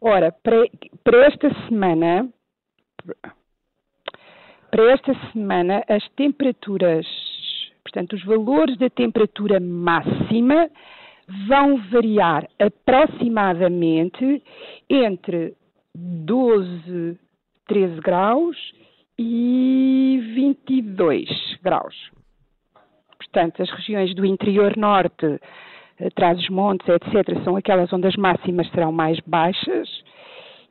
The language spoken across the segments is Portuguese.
Ora, para, esta semana, para esta semana, as temperaturas, portanto, os valores da temperatura máxima vão variar aproximadamente entre 12, 13 graus e 22 graus. Portanto, as regiões do interior norte, atrás dos montes, etc., são aquelas onde as máximas serão mais baixas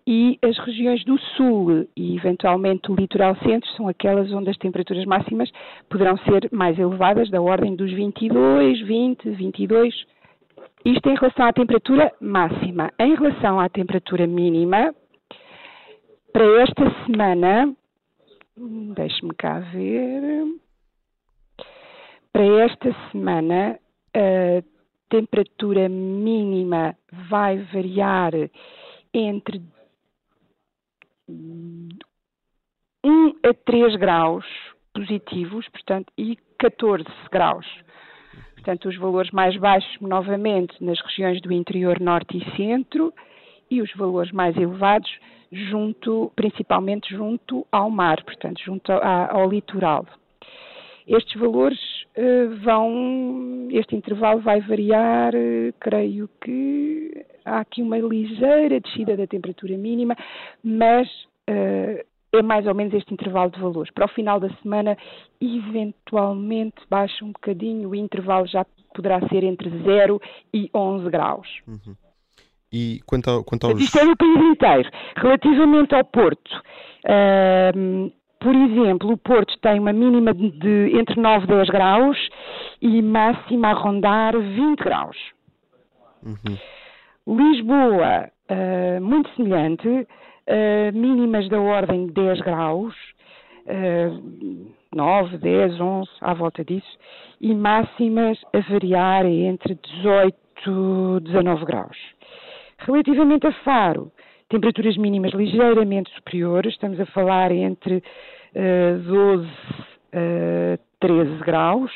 e as regiões do sul e eventualmente o litoral centro são aquelas onde as temperaturas máximas poderão ser mais elevadas, da ordem dos 22, 20, 22. Isto em relação à temperatura máxima. Em relação à temperatura mínima, para esta semana, deixe-me cá ver. Para esta semana, a temperatura mínima vai variar entre 1 a 3 graus positivos, portanto, e 14 graus. Portanto, os valores mais baixos, novamente, nas regiões do interior norte e centro, e os valores mais elevados, junto, principalmente junto ao mar, portanto, junto ao, ao litoral. Estes valores vão, este intervalo vai variar, uh, creio que há aqui uma ligeira descida da temperatura mínima, mas uh, é mais ou menos este intervalo de valores. Para o final da semana, eventualmente baixa um bocadinho, o intervalo já poderá ser entre 0 e 11 graus. Uhum. E quanto, ao, quanto aos... Isto é no país inteiro. Relativamente ao Porto, uh, por exemplo, o Porto tem uma mínima de entre 9 e 10 graus e máxima a rondar 20 graus. Uhum. Lisboa, uh, muito semelhante, uh, mínimas da ordem de 10 graus, uh, 9, 10, 11, à volta disso, e máximas a variar entre 18 e 19 graus. Relativamente a Faro, temperaturas mínimas ligeiramente superiores, estamos a falar entre uh, 12 a 13 graus,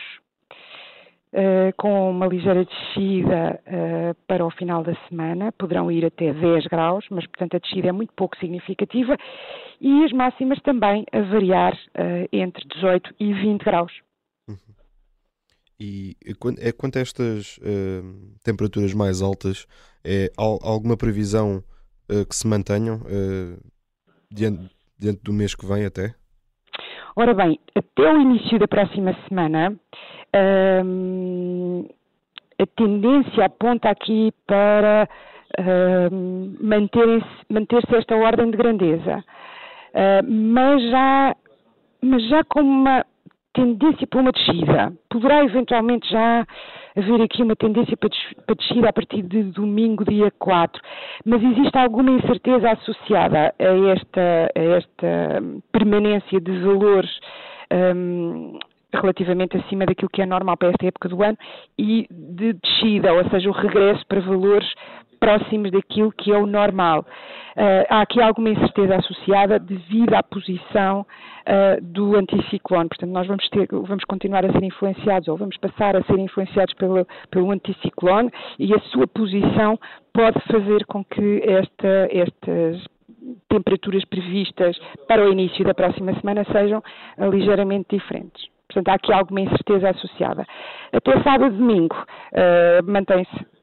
uh, com uma ligeira descida uh, para o final da semana, poderão ir até 10 graus, mas portanto a descida é muito pouco significativa, e as máximas também a variar uh, entre 18 e 20 graus. E é quanto a estas temperaturas mais altas, é alguma previsão que se mantenham diante, diante do mês que vem até? Ora bem, até o início da próxima semana, hum, a tendência aponta aqui para hum, manter-se manter esta ordem de grandeza. Uh, mas, já, mas já com uma tendência para uma descida. Poderá eventualmente já haver aqui uma tendência para, descida a partir de domingo, dia 4, mas existe alguma incerteza associada a esta, a esta permanência de valores um, relativamente acima daquilo que é normal para esta época do ano e de descida, ou seja, o regresso para valores próximos daquilo que é o normal. Uh, há aqui alguma incerteza associada devido à posição uh, do anticiclone. Portanto, nós vamos, ter, vamos continuar a ser influenciados ou vamos passar a ser influenciados pelo, pelo anticiclone e a sua posição pode fazer com que esta, estas temperaturas previstas para o início da próxima semana sejam ligeiramente diferentes. Portanto, há aqui alguma incerteza associada. Até sábado e domingo uh, mantém-se